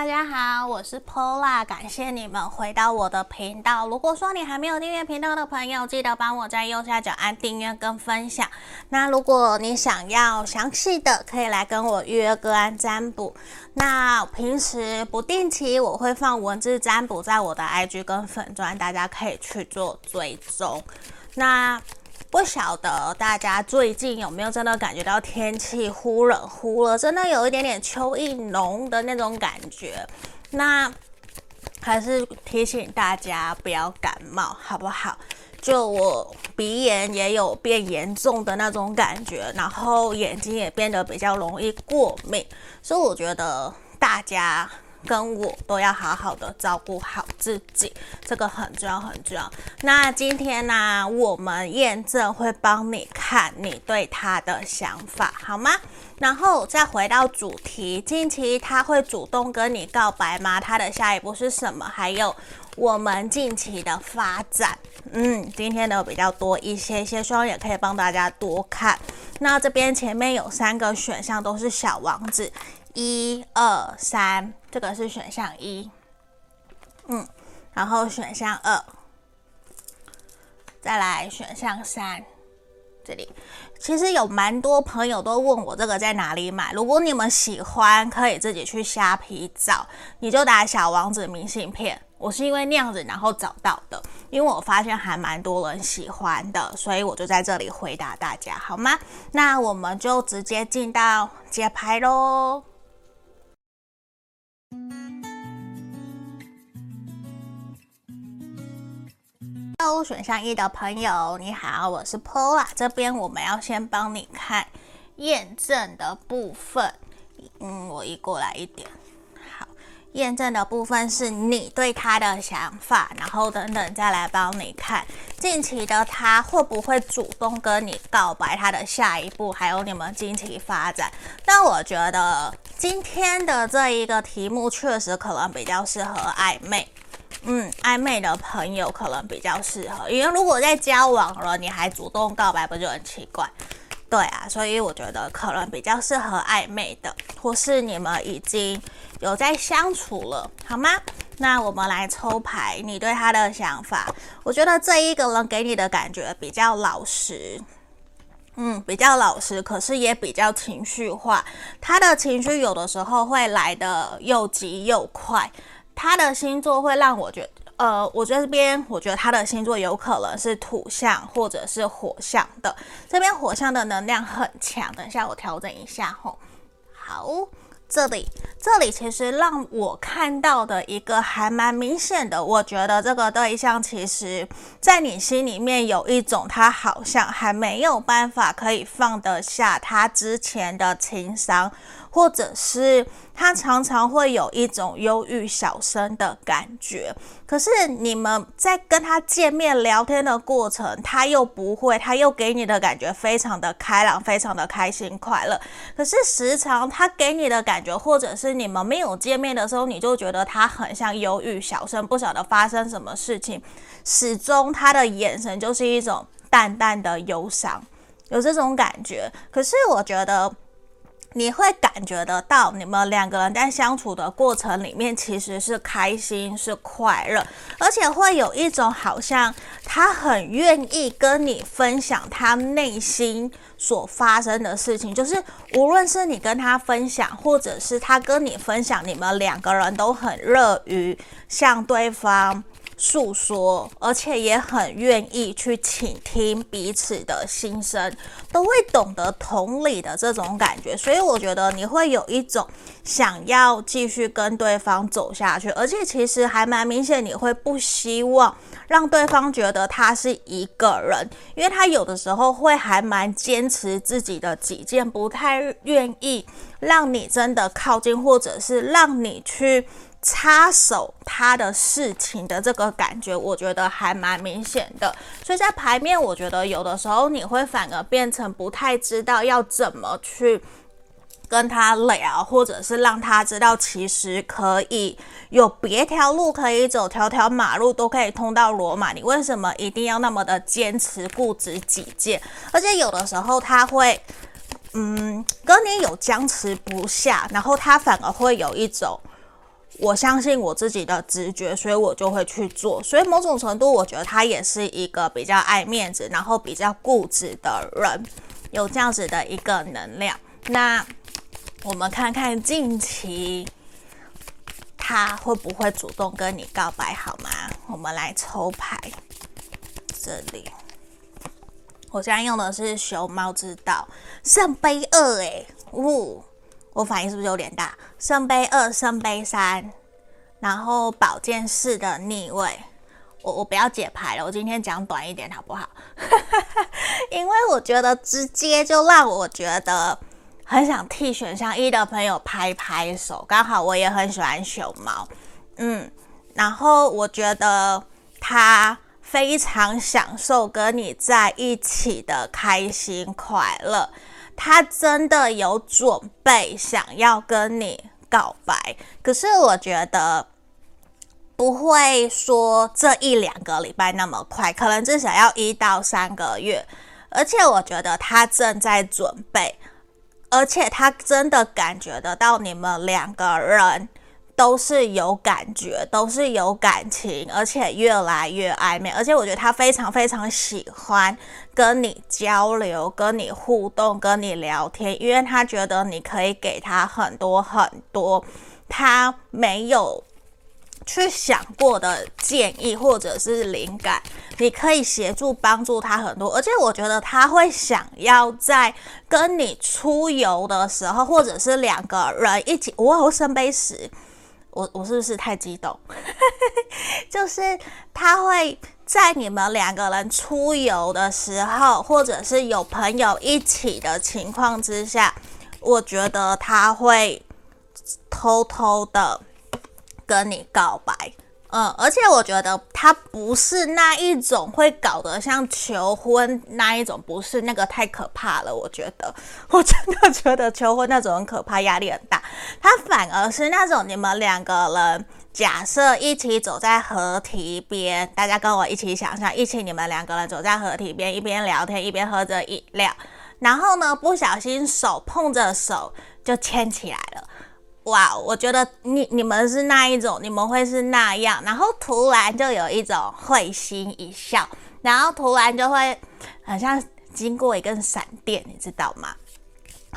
大家好，我是 Pola，感谢你们回到我的频道。如果说你还没有订阅频道的朋友，记得帮我在右下角按订阅跟分享。那如果你想要详细的，可以来跟我预约个案占卜。那平时不定期我会放文字占卜在我的 IG 跟粉专，大家可以去做追踪。那不晓得大家最近有没有真的感觉到天气忽冷忽热，真的有一点点秋意浓的那种感觉。那还是提醒大家不要感冒，好不好？就我鼻炎也有变严重的那种感觉，然后眼睛也变得比较容易过敏，所以我觉得大家。跟我都要好好的照顾好自己，这个很重要很重要。那今天呢、我们验证会帮你看你对他的想法，好吗？然后再回到主题，近期他会主动跟你告白吗？他的下一步是什么？还有我们近期的发展，嗯，今天的比较多一些些，希望也可以帮大家多看。那这边前面有三个选项，都是小王子。一二三，这个是选项一，嗯，然后选项二，再来选项三，这里其实有蛮多朋友都问我这个在哪里买，如果你们喜欢，可以自己去虾皮找，你就打小王子明信片，我是因为那样子然后找到的，因为我发现还蛮多人喜欢的，所以我就在这里回答大家，好吗？那我们就直接进到解牌喽。购物选项一的朋友，你好，我是 Paula，。这边我们要先帮你看验证的部分。嗯，我移过来一点。验证的部分是你对他的想法，然后等等再来帮你看近期的他会不会主动跟你告白，他的下一步，还有你们近期发展。但我觉得。今天的这一个题目确实可能比较适合暧昧，嗯，暧昧的朋友可能比较适合，因为如果在交往了，你还主动告白，不就很奇怪？对啊，所以我觉得可能比较适合暧昧的，或是你们已经有在相处了，好吗？那我们来抽牌，你对他的想法，我觉得这一个人给你的感觉比较老实。嗯，比较老实，可是也比较情绪化。他的情绪有的时候会来的又急又快。他的星座会让我觉得，呃，我这边，我觉得他的星座有可能是土象或者是火象的。这边火象的能量很强。等一下我调整一下吼。好。这里，这里其实让我看到的一个还蛮明显的，我觉得这个对象其实，在你心里面有一种他好像还没有办法可以放得下他之前的情伤。或者是他常常会有一种忧郁小生的感觉，可是你们在跟他见面聊天的过程，他又不会，他又给你的感觉非常的开朗，非常的开心快乐。可是时常他给你的感觉，或者是你们没有见面的时候，你就觉得他很像忧郁小生，不晓得发生什么事情，始终他的眼神就是一种淡淡的忧伤，有这种感觉。可是我觉得。你会感觉得到，你们两个人在相处的过程里面，其实是开心、是快乐，而且会有一种好像他很愿意跟你分享他内心所发生的事情，就是无论是你跟他分享，或者是他跟你分享，你们两个人都很乐于向对方诉说，而且也很愿意去倾听彼此的心声，都会懂得同理的这种感觉，所以我觉得你会有一种想要继续跟对方走下去，而且其实还蛮明显，你会不希望让对方觉得他是一个人，因为他有的时候会还蛮坚持自己的己见，不太愿意让你真的靠近，或者是让你去。插手他的事情的这个感觉，我觉得还蛮明显的。所以在牌面，我觉得有的时候你会反而变成不太知道要怎么去跟他聊，或者是让他知道其实可以有别条路可以走，条条马路都可以通到罗马。你为什么一定要那么的坚持固执己见？而且有的时候他会，嗯，跟你有僵持不下，然后他反而会有一种。我相信我自己的直觉，所以我就会去做。所以某种程度，我觉得他也是一个比较爱面子，然后比较固执的人，有这样子的一个能量。那我们看看近期他会不会主动跟你告白，好吗？我们来抽牌，这里，我现在用的是熊猫之道圣杯二，诶，呜。我反应是不是有点大？圣杯二、圣杯三，然后宝剑四的逆位。我我不要解牌了，我今天讲短一点好不好？因为我觉得直接就让我觉得很想替选项一的朋友拍拍手。刚好我也很喜欢熊猫，嗯，然后我觉得他非常享受跟你在一起的开心快乐。他真的有准备想要跟你告白，可是我觉得不会说这一两个礼拜那么快，可能至少要一到三个月。而且我觉得他正在准备，而且他真的感觉得到你们两个人。都是有感觉，都是有感情，而且越来越暧昧。而且我觉得他非常非常喜欢跟你交流、跟你互动、跟你聊天，因为他觉得你可以给他很多很多他没有去想过的建议或者是灵感，你可以协助帮助他很多。而且我觉得他会想要在跟你出游的时候，或者是两个人一起，哇，圣杯十。我我是不是太激动？就是他会在你们两个人出游的时候，或者是有朋友一起的情况之下，我觉得他会偷偷的跟你告白。嗯，而且我觉得他不是那一种会搞得像求婚那一种，不是那个太可怕了。我觉得，我真的觉得求婚那种很可怕，压力很大。他反而是那种你们两个人假设一起走在河堤边，大家跟我一起想象，一起你们两个人走在河堤边，一边聊天一边喝着饮料，然后呢，不小心手碰着手就牵起来了。哇，我觉得你你们是那一种，你们会是那样，然后突然就有一种会心一笑，然后突然就会好像经过一根闪电，你知道吗？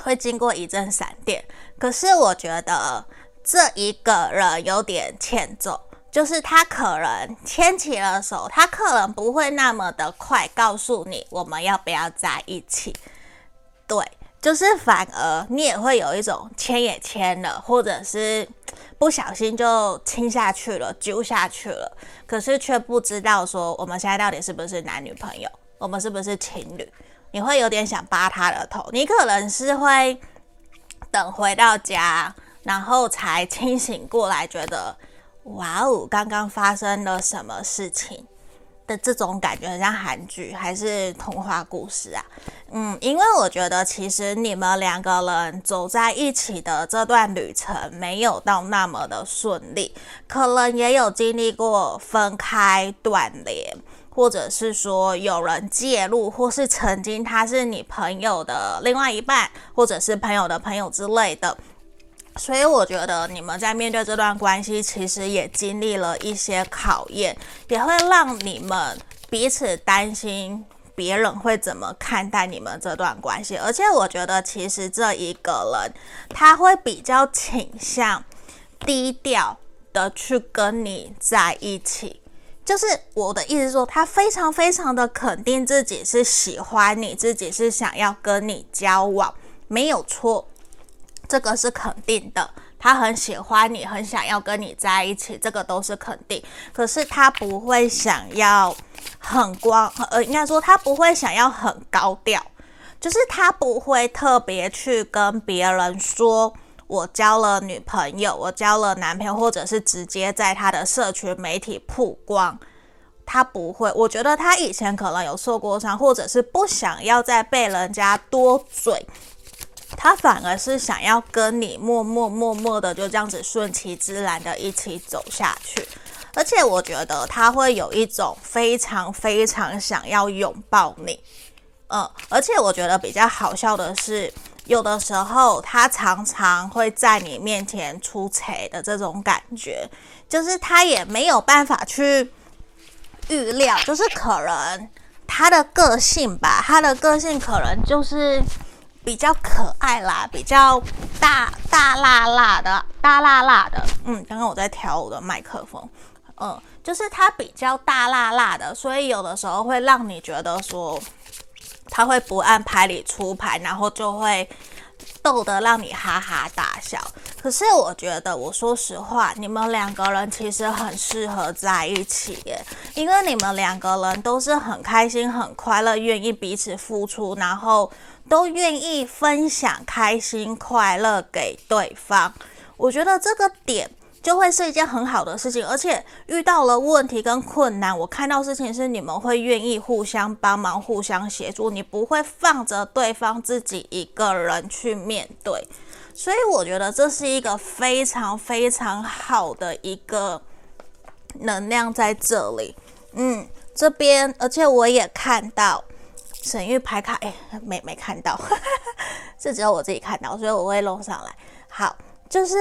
会经过一阵闪电。可是我觉得这一个人有点欠揍，就是他可能牵起了手，他可能不会那么的快告诉你我们要不要在一起，对。就是反而你也会有一种牵也牵了，或者是 不小心就亲下去了，揪下去了，可是却不知道说我们现在到底是不是男女朋友，我们是不是情侣？你会有点想扒他的头，你可能是会等回到家，然后才清醒过来，觉得哇哦，刚刚发生了什么事情。的这种感觉很像韩剧还是童话故事啊？嗯，因为我觉得其实你们两个人走在一起的这段旅程没有到那么的顺利，可能也有经历过分开、断联，或者是说有人介入，或是曾经他是你朋友的另外一半，或者是朋友的朋友之类的。所以我觉得你们在面对这段关系，其实也经历了一些考验，也会让你们彼此担心别人会怎么看待你们这段关系。而且我觉得，其实这一个人他会比较倾向低调的去跟你在一起。就是我的意思说，他非常非常的肯定自己是喜欢你，自己是想要跟你交往，没有错。这个是肯定的，他很喜欢你，很想要跟你在一起，这个都是肯定。可是他不会想要很光，呃，应该说他不会想要很高调，就是他不会特别去跟别人说我交了女朋友，我交了男朋友，或者是直接在他的社群媒体曝光，他不会。我觉得他以前可能有受过伤，或者是不想要再被人家多嘴。他反而是想要跟你默默默默的就这样子顺其自然的一起走下去，而且我觉得他会有一种非常非常想要拥抱你，嗯，而且我觉得比较好笑的是，有的时候他常常会在你面前出错的这种感觉，就是他也没有办法去预料，就是可能他的个性吧，他的个性可能就是比较可爱啦，比较大大辣辣的，大辣辣的。嗯，刚刚我在调我的麦克风，嗯，就是它比较大辣辣的，所以有的时候会让你觉得说。他会不按牌理出牌，然后就会逗得让你哈哈大笑。可是我觉得，我说实话，你们两个人其实很适合在一起耶，因为你们两个人都是很开心、很快乐，愿意彼此付出，然后都愿意分享开心快乐给对方。我觉得这个点。就会是一件很好的事情，而且遇到了问题跟困难，我看到事情是你们会愿意互相帮忙、互相协助，你不会放着对方自己一个人去面对，所以我觉得这是一个非常非常好的一个能量在这里。嗯，这边，而且我也看到神諭牌卡，哎，没没看到，这只有我自己看到，所以我会弄上来。好，就是。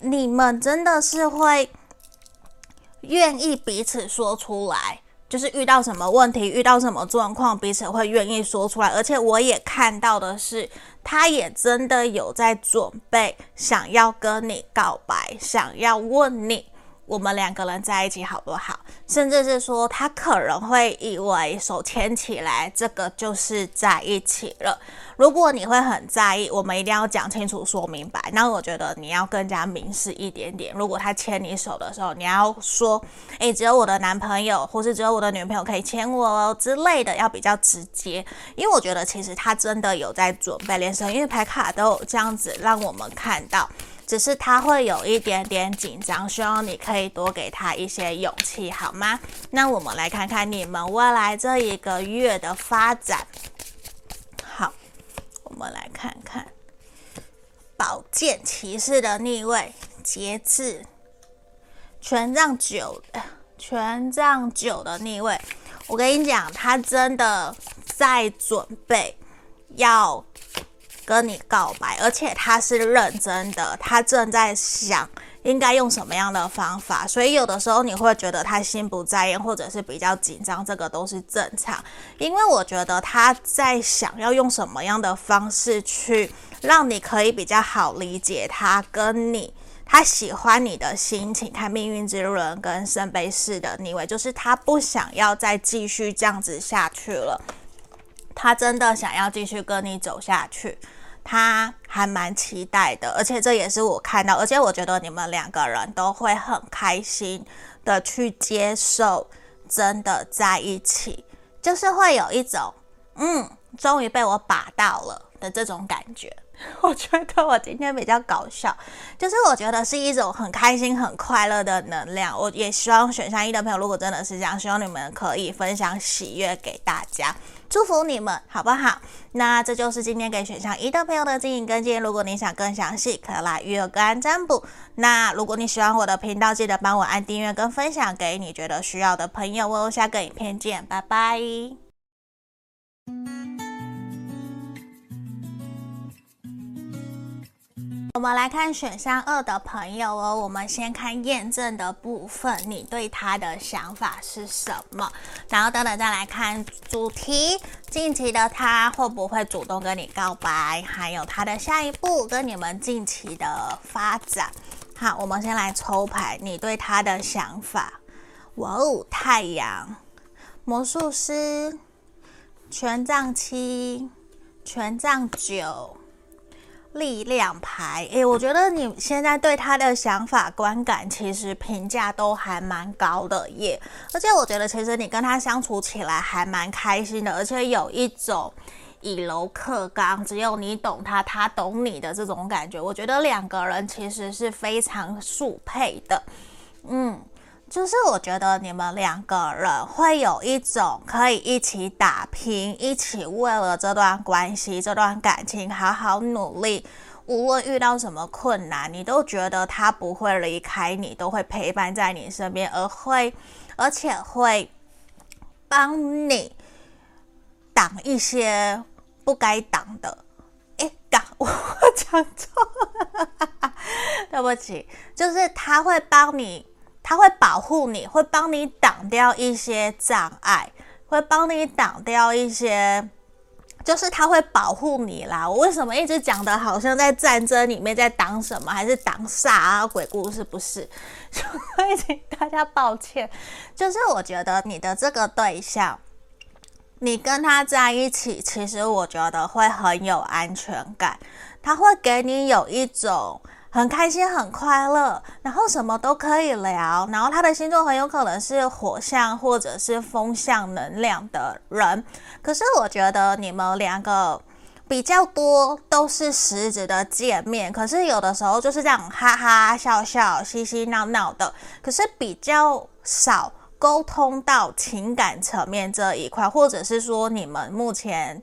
你们真的是会愿意彼此说出来，就是遇到什么问题、遇到什么状况，彼此会愿意说出来。而且我也看到的是，他也真的有在准备，想要跟你告白，想要问你。我们两个人在一起好不好？甚至是说，他可能会以为手牵起来，这个就是在一起了。如果你会很在意，我们一定要讲清楚、说明白。那我觉得你要更加明示一点点。如果他牵你手的时候，你要说：“诶，只有我的男朋友，或是只有我的女朋友可以牵我哦之类的，要比较直接。”因为我觉得其实他真的有在准备，连神諭牌卡都有这样子让我们看到。只是他会有一点点紧张，希望你可以多给他一些勇气，好吗？那我们来看看你们未来这一个月的发展。好，我们来看看宝剑骑士的逆位，节制，权杖九，权杖九的逆位。我跟你讲，他真的在准备要。跟你告白，而且他是认真的，他正在想应该用什么样的方法，所以有的时候你会觉得他心不在焉，或者是比较紧张，这个都是正常。因为我觉得他在想要用什么样的方式去让你可以比较好理解他跟你，他喜欢你的心情。看命运之轮跟圣杯四的逆位，就是他不想要再继续这样子下去了，他真的想要继续跟你走下去。他还蛮期待的，而且这也是我看到，而且我觉得你们两个人都会很开心的去接受，真的在一起，就是会有一种，嗯，终于被我把到了的这种感觉。我觉得我今天比较搞笑，就是我觉得是一种很开心、很快乐的能量。我也希望选项一的朋友，如果真的是这样，希望你们可以分享喜悦给大家，祝福你们，好不好？那这就是今天给选项一的朋友的经营跟进。如果你想更详细，可以来预约个案占卜。那如果你喜欢我的频道，记得帮我按订阅跟分享给你觉得需要的朋友哦。下个影片见，拜拜。我们来看选项二的朋友哦，我们先看验证的部分，你对他的想法是什么？然后等等再来看主题，近期的他会不会主动跟你告白？还有他的下一步跟你们近期的发展。好，我们先来抽牌，你对他的想法。哇哦，太阳，魔术师，权杖七，权杖九。力量牌，诶，我觉得你现在对他的想法、观感，其实评价都还蛮高的耶。而且我觉得，其实你跟他相处起来还蛮开心的，而且有一种以柔克刚，只有你懂他，他懂你的这种感觉。我觉得两个人其实是非常速配的，嗯。就是我觉得你们两个人会有一种可以一起打拼，一起为了这段关系、这段感情好好努力。无论遇到什么困难，你都觉得他不会离开你，都会陪伴在你身边，而会而且会帮你挡一些不该挡的。诶，挡讲错了，对不起，就是他会帮你，他会保护你，会帮你挡掉一些障碍，会帮你挡掉一些。就是他会保护你啦。我为什么一直讲的好像在战争里面在挡什么，还是挡煞啊？鬼故事不是？所以请大家抱歉。就是我觉得你的这个对象，你跟他在一起，其实我觉得会很有安全感，他会给你有一种。很开心，很快乐，然后什么都可以聊。然后他的星座很有可能是火象或者是风象能量的人。可是我觉得你们两个比较多都是实质的见面，可是有的时候就是这样哈哈笑笑、嘻嘻闹闹的。可是比较少沟通到情感层面这一块，或者是说你们目前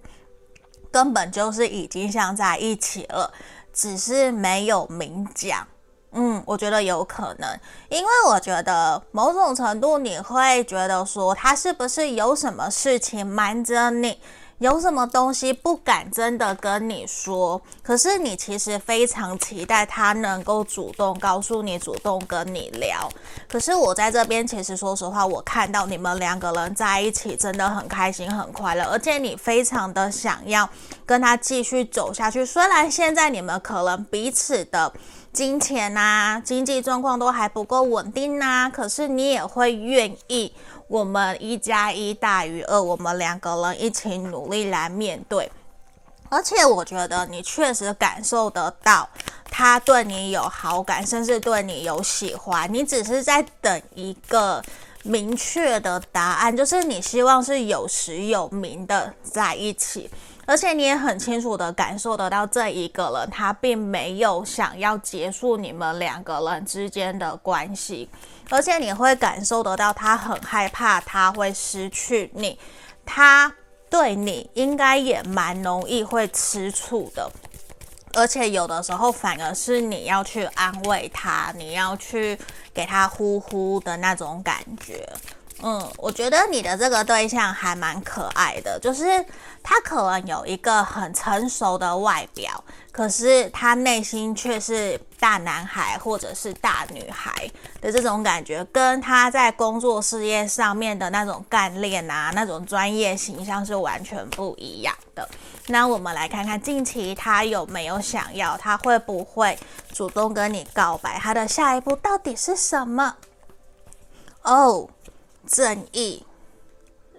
根本就是已经像在一起了。只是没有明讲，嗯，我觉得有可能，因为我觉得某种程度你会觉得说他是不是有什么事情瞒着你。有什么东西不敢真的跟你说，可是你其实非常期待他能够主动告诉你，主动跟你聊。可是我在这边，其实说实话，我看到你们两个人在一起真的很开心、很快乐，而且你非常的想要跟他继续走下去。虽然现在你们可能彼此的金钱啊、经济状况都还不够稳定啊，可是你也会愿意。我们一加一大于二，我们两个人一起努力来面对。而且我觉得你确实感受得到他对你有好感，甚至对你有喜欢。你只是在等一个明确的答案，就是你希望是有实有名的在一起。而且你也很清楚的感受得到，这一个人他并没有想要结束你们两个人之间的关系，而且你会感受得到他很害怕他会失去你，他对你应该也蛮容易会吃醋的，而且有的时候反而是你要去安慰他，你要去给他呼呼的那种感觉。嗯，我觉得你的这个对象还蛮可爱的，就是他可能有一个很成熟的外表，可是他内心却是大男孩或者是大女孩的这种感觉，跟他在工作事业上面的那种干练啊，那种专业形象是完全不一样的。那我们来看看近期他有没有想要，他会不会主动跟你告白？他的下一步到底是什么？哦。正义，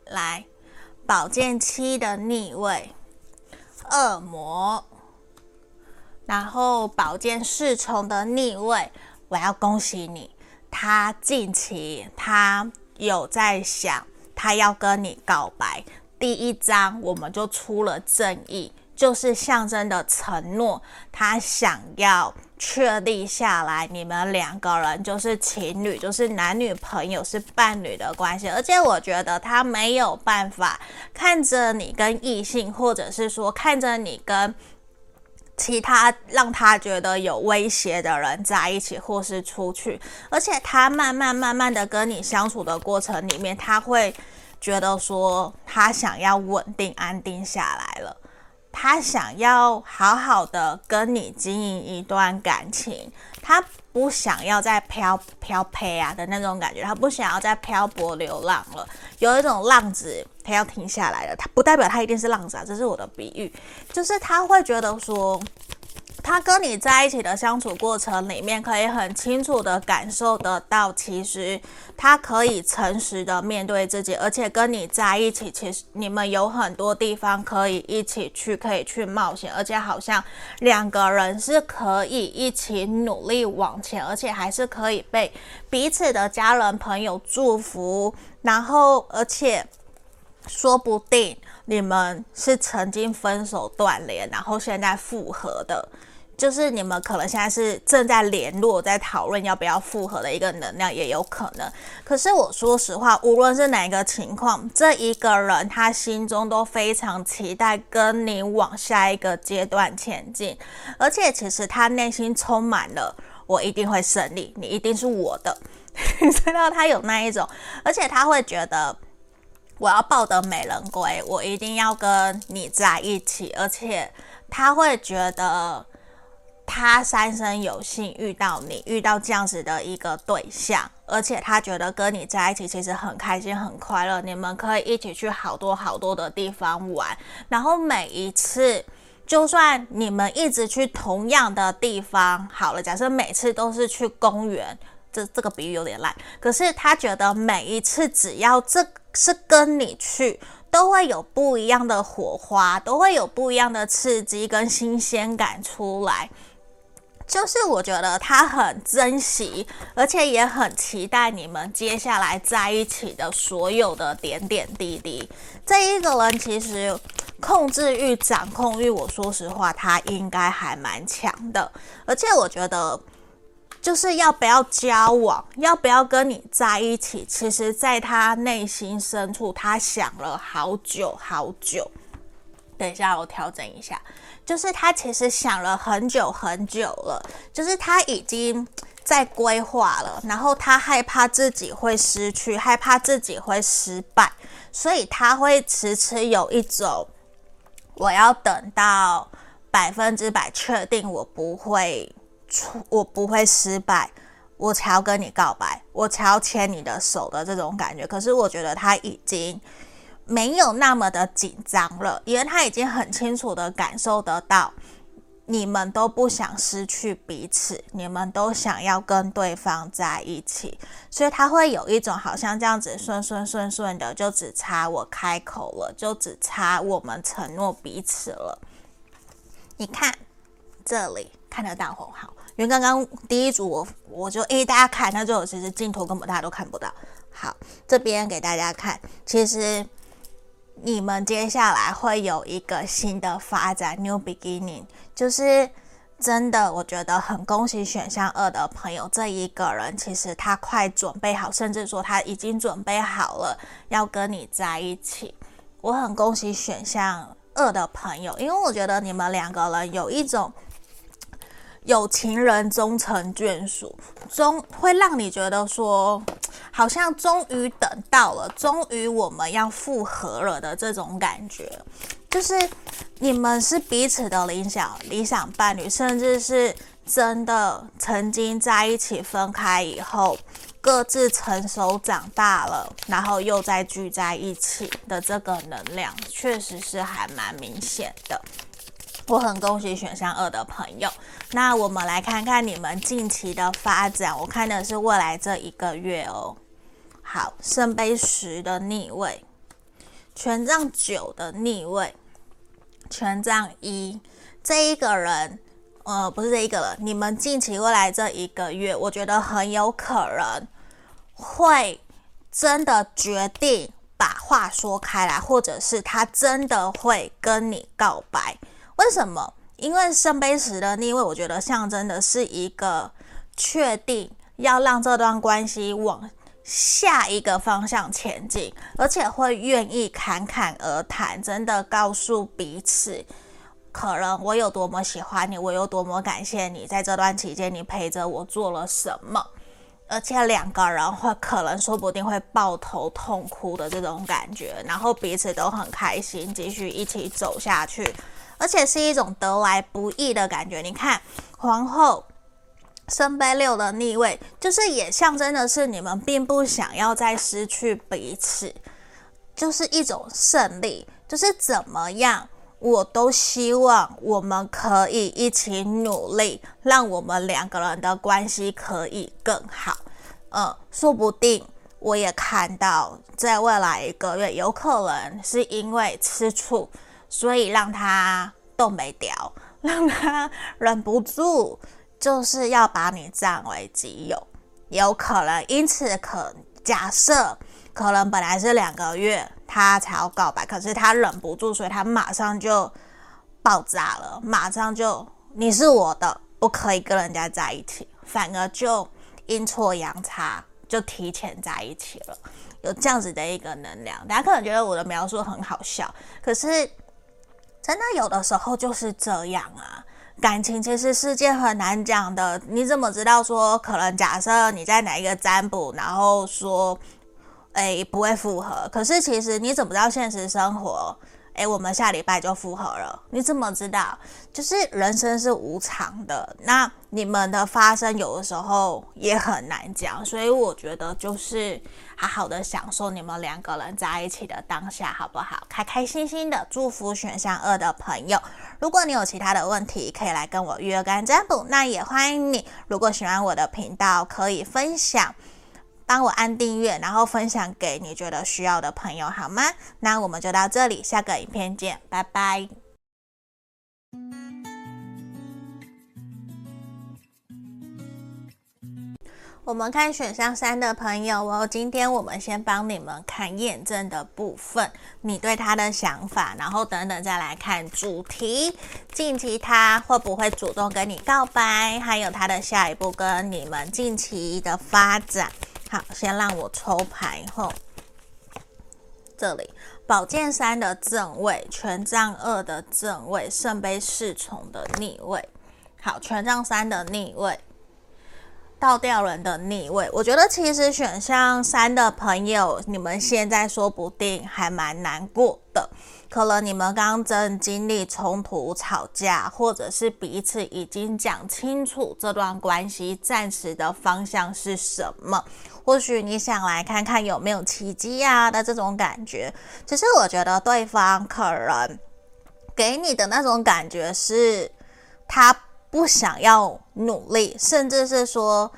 来，宝剑七的逆位，恶魔，然后宝剑侍从的逆位，我要恭喜你，他近期他有在想，他要跟你告白。第一张我们就出了正义。就是象征的承诺，他想要确立下来，你们两个人就是情侣，就是男女朋友，是伴侣的关系。而且我觉得他没有办法看着你跟异性，或者是说看着你跟其他让他觉得有威胁的人在一起，或是出去。而且他慢慢慢慢的跟你相处的过程里面，他会觉得说他想要稳定安定下来了。他想要好好的跟你经营一段感情，他不想要再飘飘配啊的那种感觉，他不想要再漂泊流浪了。有一种浪子，他要停下来了。他不代表他一定是浪子啊，这是我的比喻，就是他会觉得说。他跟你在一起的相处过程里面，可以很清楚的感受得到，其实他可以诚实的面对自己，而且跟你在一起，其实你们有很多地方可以一起去，可以去冒险，而且好像两个人是可以一起努力往前，而且还是可以被彼此的家人朋友祝福，然后而且说不定你们是曾经分手断联，然后现在复合的。就是你们可能现在是正在联络，在讨论要不要复合的一个能量也有可能。可是我说实话，无论是哪一个情况，这一个人他心中都非常期待跟你往下一个阶段前进，而且其实他内心充满了我一定会胜利，你一定是我的。你知道他有那一种，而且他会觉得我要抱得美人归，我一定要跟你在一起，而且他会觉得。他三生有幸遇到你，遇到这样子的一个对象，而且他觉得跟你在一起其实很开心、很快乐，你们可以一起去好多好多的地方玩，然后每一次，就算你们一直去同样的地方，好了，假设每次都是去公园，这这个比喻有点烂，可是他觉得每一次只要这是跟你去。都会有不一样的火花，都会有不一样的刺激跟新鲜感出来。就是我觉得他很珍惜，而且也很期待你们接下来在一起的所有的点点滴滴。这一个人其实控制欲、掌控欲，我说实话，他应该还蛮强的。而且我觉得。就是要不要交往，要不要跟你在一起？其实，在他内心深处，他想了好久好久。等一下，我调整一下，就是他其实想了很久很久了，就是他已经在规划了，然后他害怕自己会失去，害怕自己会失败，所以他会迟迟有一种，我要等到百分之百确定我不会出。我不会失败，我才要跟你告白，我才要牵你的手的这种感觉。可是我觉得他已经没有那么的紧张了，因为他已经很清楚的感受得到，你们都不想失去彼此，你们都想要跟对方在一起，所以他会有一种好像这样子顺顺顺顺的，就只差我开口了，就只差我们承诺彼此了。你看这里看得到很好。因为刚刚第一组我我就诶大家看，那就其实镜头根本大家都看不到。好，这边给大家看，其实你们接下来会有一个新的发展，new beginning，就是真的，我觉得很恭喜选项二的朋友，这一个人其实他快准备好，甚至说他已经准备好了要跟你在一起。我很恭喜选项二的朋友，因为我觉得你们两个人有一种。有情人终成眷属，终会让你觉得说，好像终于等到了，终于我们要复合了的这种感觉，就是你们是彼此的理想理想伴侣，甚至是真的曾经在一起，分开以后各自成熟长大了，然后又再聚在一起的这个能量，确实是还蛮明显的。我很恭喜选项二的朋友。那我们来看看你们近期的发展。我看的是未来这一个月哦。好，圣杯十的逆位，权杖九的逆位，权杖一。这一个人，呃，不是这一个人。你们近期未来这一个月，我觉得很有可能会真的决定把话说开来，或者是他真的会跟你告白。为什么？因为圣杯十的逆位，我觉得象征的是一个确定要让这段关系往下一个方向前进，而且会愿意侃侃而谈，真的告诉彼此，可能我有多么喜欢你，我有多么感谢你，在这段期间你陪着我做了什么，而且两个人会可能说不定会抱头痛哭的这种感觉，然后彼此都很开心，继续一起走下去。而且是一种得来不易的感觉。你看，皇后圣杯六的逆位，就是也象征的是你们并不想要再失去彼此，就是一种胜利。就是怎么样，我都希望我们可以一起努力，让我们两个人的关系可以更好。嗯，说不定我也看到，在未来一个月，有可能是因为吃醋。所以让他都没掉，让他忍不住，就是要把你占为己有，有可能因此可假设，可能本来是两个月他才要告白，可是他忍不住，所以他马上就爆炸了，马上就你是我的，不可以跟人家在一起，反而就阴错阳差就提前在一起了，有这样子的一个能量，大家可能觉得我的描述很好笑，可是。真的有的时候就是这样啊，感情其实是件很难讲的。你怎么知道说可能假设你在哪一个占卜，然后说，哎，不会复合，可是其实你怎么知道现实生活，诶，我们下礼拜就复合了。你怎么知道？就是人生是无常的，那你们的发生有的时候也很难讲，所以我觉得就是好好的享受你们两个人在一起的当下，好不好？开开心心的，祝福选项二的朋友。如果你有其他的问题，可以来跟我预约个案占卜，那也欢迎你。如果喜欢我的频道，可以分享。帮我按订阅，然后分享给你觉得需要的朋友，好吗？那我们就到这里，下个影片见，拜拜。我们看选项三的朋友哦，今天我们先帮你们看验证的部分，你对他的想法，然后等等再来看主题，近期他会不会主动跟你告白，还有他的下一步跟你们近期的发展。好，先让我抽牌后，这里宝剑三的正位，权杖二的正位，圣杯侍从的逆位。好，权杖三的逆位，倒吊人的逆位。我觉得其实选项三的朋友，你们现在说不定还蛮难过的。可能你们刚正经历冲突、吵架，或者是彼此已经讲清楚这段关系暂时的方向是什么。或许你想来看看有没有奇迹啊的这种感觉。其实我觉得对方可能给你的那种感觉是，他不想要努力，甚至是说，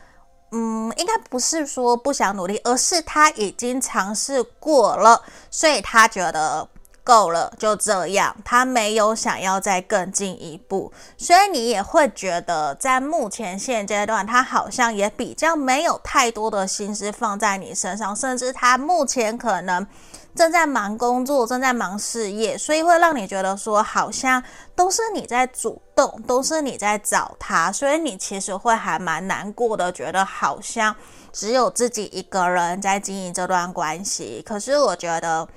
嗯，应该不是说不想努力，而是他已经尝试过了，所以他觉得。够了，就这样。他没有想要再更进一步，所以你也会觉得，在目前现阶段，他好像也比较没有太多的心思放在你身上，甚至他目前可能正在忙工作，正在忙事业，所以会让你觉得说，好像都是你在主动，都是你在找他，所以你其实会还蛮难过的，觉得好像只有自己一个人在经营这段关系。可是我觉得。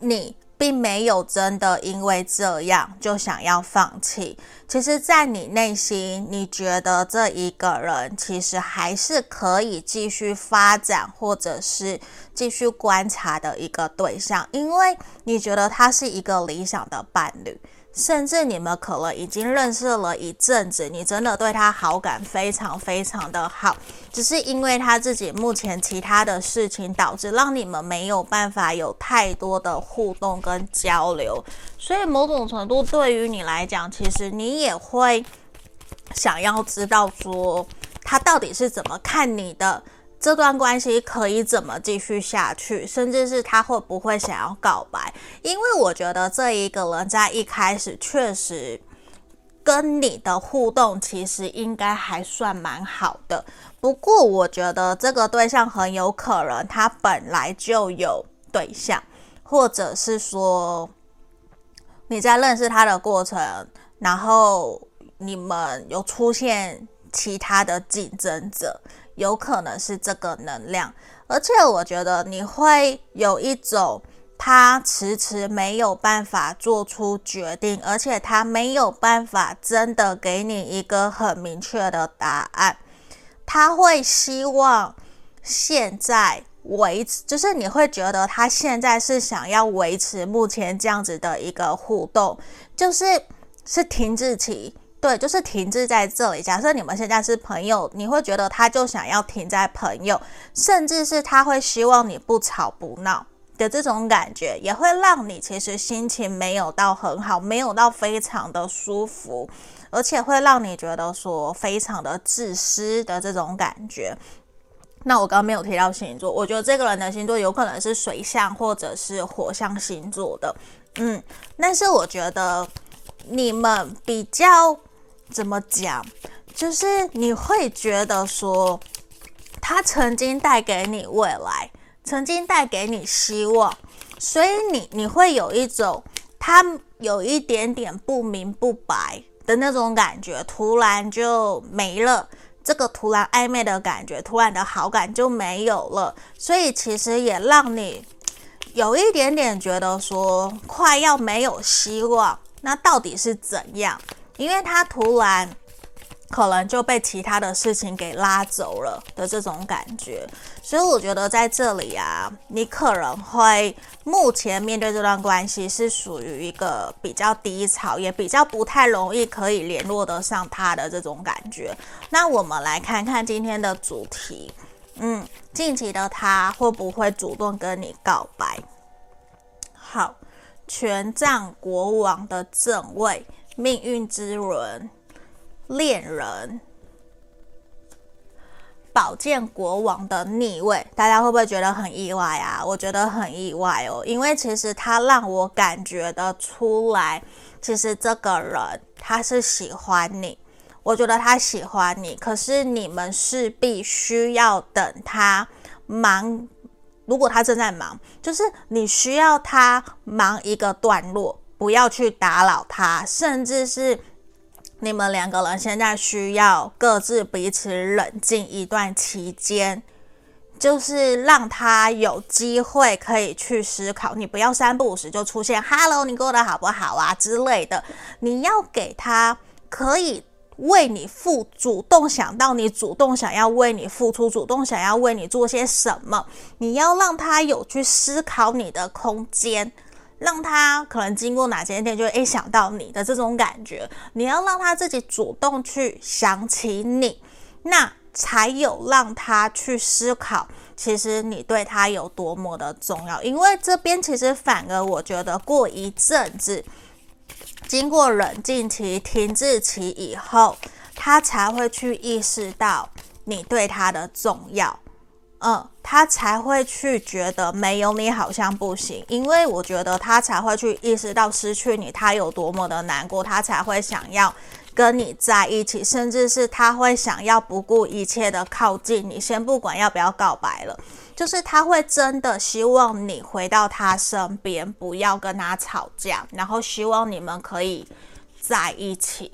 你并没有真的因为这样就想要放弃。其实，在你内心，你觉得这一个人其实还是可以继续发展，或者是继续观察的一个对象，因为你觉得他是一个理想的伴侣。甚至你们可能已经认识了一阵子，你真的对他好感非常非常的好，只是因为他自己目前其他的事情导致让你们没有办法有太多的互动跟交流，所以某种程度对于你来讲，其实你也会想要知道说他到底是怎么看你的。这段关系可以怎么继续下去，甚至是他会不会想要告白？因为我觉得这一个人在一开始确实跟你的互动其实应该还算蛮好的。不过我觉得这个对象很有可能他本来就有对象，或者是说你在认识他的过程，然后你们有出现其他的竞争者。有可能是这个能量，而且我觉得你会有一种他迟迟没有办法做出决定，而且他没有办法真的给你一个很明确的答案。他会希望现在维持，就是你会觉得他现在是想要维持目前这样子的一个互动，就是是停滞期。对，就是停滞在这里。假设你们现在是朋友，你会觉得他就想要停在朋友，甚至是他会希望你不吵不闹的这种感觉，也会让你其实心情没有到很好，没有到非常的舒服，而且会让你觉得说非常的自私的这种感觉。那我刚刚没有提到星座，我觉得这个人的星座有可能是水象或者是火象星座的，嗯，但是我觉得你们比较。怎么讲？就是你会觉得说，他曾经带给你未来，曾经带给你希望，所以你你会有一种他有一点点不明不白的那种感觉，突然就没了。这个突然暧昧的感觉，突然的好感就没有了，所以其实也让你有一点点觉得说，快要没有希望。那到底是怎样？因为他突然可能就被其他的事情给拉走了的这种感觉，所以我觉得在这里啊，你可能会目前面对这段关系是属于一个比较低潮，也比较不太容易可以联络得上他的这种感觉。那我们来看看今天的主题，嗯，近期的他会不会主动跟你告白？好，权杖国王的正位，命运之轮。恋人，宝剑国王的逆位，大家会不会觉得很意外啊？我觉得很意外哦，因为其实他让我感觉得出来，其实这个人他是喜欢你，我觉得他喜欢你，可是你们势必需要等他忙，如果他正在忙，就是你需要他忙一个段落，不要去打扰他，甚至是。你们两个人现在需要各自彼此冷静一段期间，就是让他有机会可以去思考。你不要三不五时就出现 “Hello，你过得好不好啊”之类的。你要给他可以为你付，主动想到你，主动想要为你付出，主动想要为你做些什么。你要让他有去思考你的空间。让他可能经过哪些店就会想到你的这种感觉，你要让他自己主动去想起你，那才有让他去思考，其实你对他有多么的重要。因为这边其实反而我觉得过一阵子，经过冷静期、停滞期以后，他才会去意识到你对他的重要。嗯，他才会去觉得没有你好像不行，因为我觉得他才会去意识到失去你他有多么的难过，他才会想要跟你在一起，甚至是他会想要不顾一切的靠近你。先不管要不要告白了，就是他会真的希望你回到他身边，不要跟他吵架，然后希望你们可以在一起。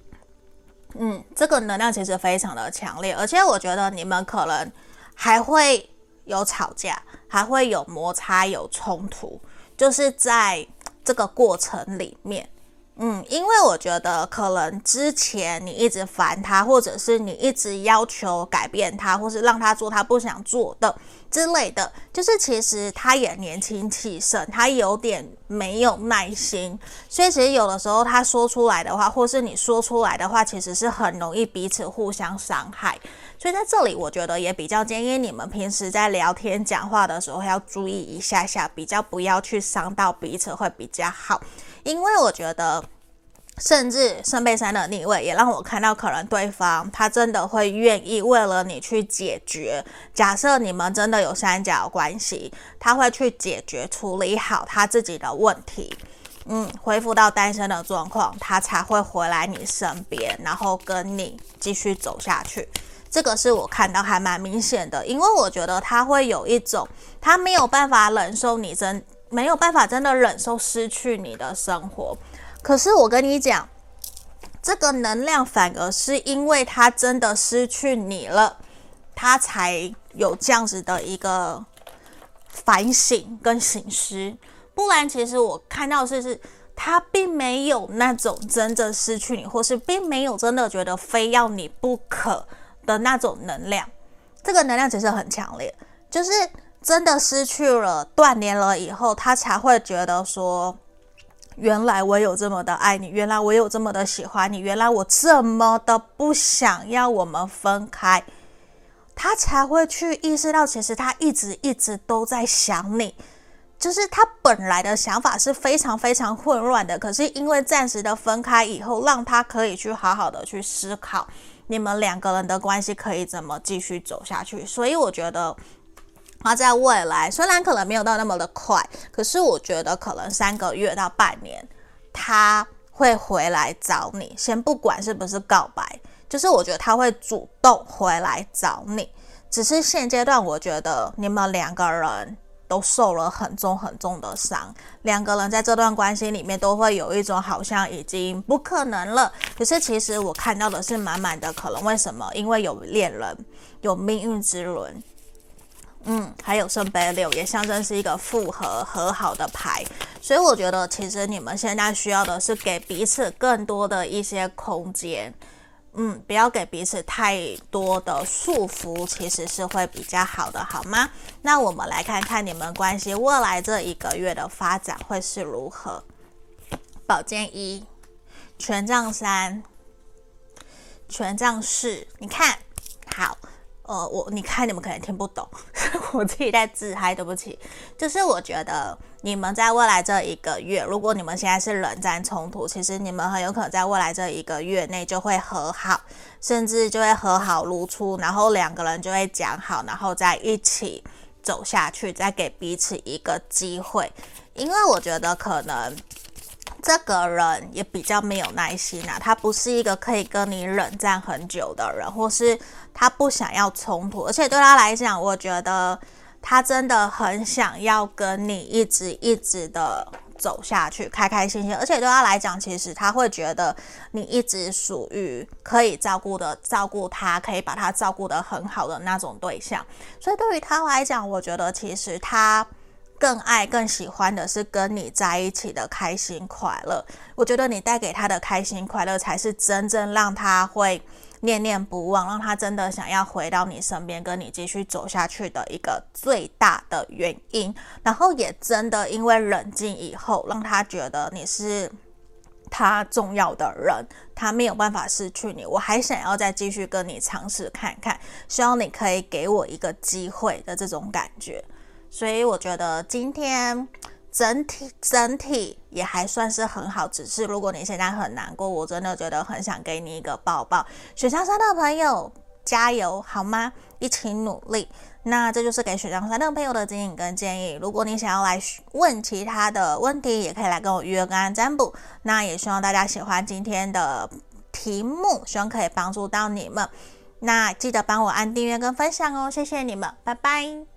嗯，这个能量其实非常的强烈，而且我觉得你们可能还会。有吵架，还会有摩擦，有冲突，就是在这个过程里面，嗯，因为我觉得可能之前你一直烦他，或者是你一直要求改变他，或是让他做他不想做的之类的，就是其实他也年轻气盛，他有点没有耐心，所以其实有的时候他说出来的话，或是你说出来的话，其实是很容易彼此互相伤害。所以在这里，我觉得也比较建议你们平时在聊天讲话的时候要注意一下下，比较不要去伤到彼此会比较好。因为我觉得，甚至圣杯三的逆位也让我看到，可能对方他真的会愿意为了你去解决。假设你们真的有三角关系，他会去解决处理好他自己的问题，嗯，恢复到单身的状况，他才会回来你身边，然后跟你继续走下去。这个是我看到还蛮明显的，因为我觉得他会有一种，他没有办法忍受你真没有办法真的忍受失去你的生活。可是我跟你讲，这个能量反而是因为他真的失去你了，他才有这样子的一个反省跟醒思。不然，其实我看到是是，他并没有那种真正失去你，或是并没有真的觉得非要你不可。的那种能量，这个能量其实很强烈，就是真的失去了、断联了以后，他才会觉得说，原来我有这么的爱你，原来我有这么的喜欢你，原来我这么的不想要我们分开，他才会去意识到，其实他一直一直都在想你，就是他本来的想法是非常非常混乱的，可是因为暂时的分开以后，让他可以去好好的去思考。你们两个人的关系可以怎么继续走下去？所以我觉得，他在未来虽然可能没有到那么的快，可是我觉得可能三个月到半年，他会回来找你。先不管是不是告白，就是我觉得他会主动回来找你。只是现阶段，我觉得你们两个人。都受了很重很重的伤，两个人在这段关系里面都会有一种好像已经不可能了。可是其实我看到的是满满的可能。为什么？因为有恋人，有命运之轮，嗯，还有圣杯六，也象征是一个复合和好的牌。所以我觉得，其实你们现在需要的是给彼此更多的一些空间。嗯，不要给彼此太多的束缚，其实是会比较好的，好吗？那我们来看看你们关系未来这一个月的发展会是如何。宝剑一，权杖三，权杖四，你看好。呃，我你看你们可能听不懂，我自己在自嗨，对不起。就是我觉得你们在未来这一个月，如果你们现在是冷战冲突，其实你们很有可能在未来这一个月内就会和好，甚至就会和好如初，然后两个人就会讲好，然后再一起走下去，再给彼此一个机会。因为我觉得可能。这个人也比较没有耐心啊，他不是一个可以跟你冷战很久的人，或是他不想要冲突，而且对他来讲，我觉得他真的很想要跟你一直一直的走下去，开开心心。而且对他来讲，其实他会觉得你一直属于可以照顾的、照顾他，可以把他照顾得很好的那种对象。所以对于他来讲，我觉得其实他。更爱、更喜欢的是跟你在一起的开心快乐。我觉得你带给他的开心快乐，才是真正让他会念念不忘，让他真的想要回到你身边，跟你继续走下去的一个最大的原因。然后也真的因为冷静以后，让他觉得你是他重要的人，他没有办法失去你。我还想要再继续跟你尝试看看，希望你可以给我一个机会的这种感觉。所以我觉得今天整体整体也还算是很好，只是如果你现在很难过，我真的觉得很想给你一个抱抱。选项三的朋友加油好吗？一起努力。那这就是给选项三的朋友的指引跟建议。如果你想要来问其他的问题，也可以来跟我预约个案占卜。那也希望大家喜欢今天的题目，希望可以帮助到你们。那记得帮我按订阅跟分享哦，谢谢你们，拜拜。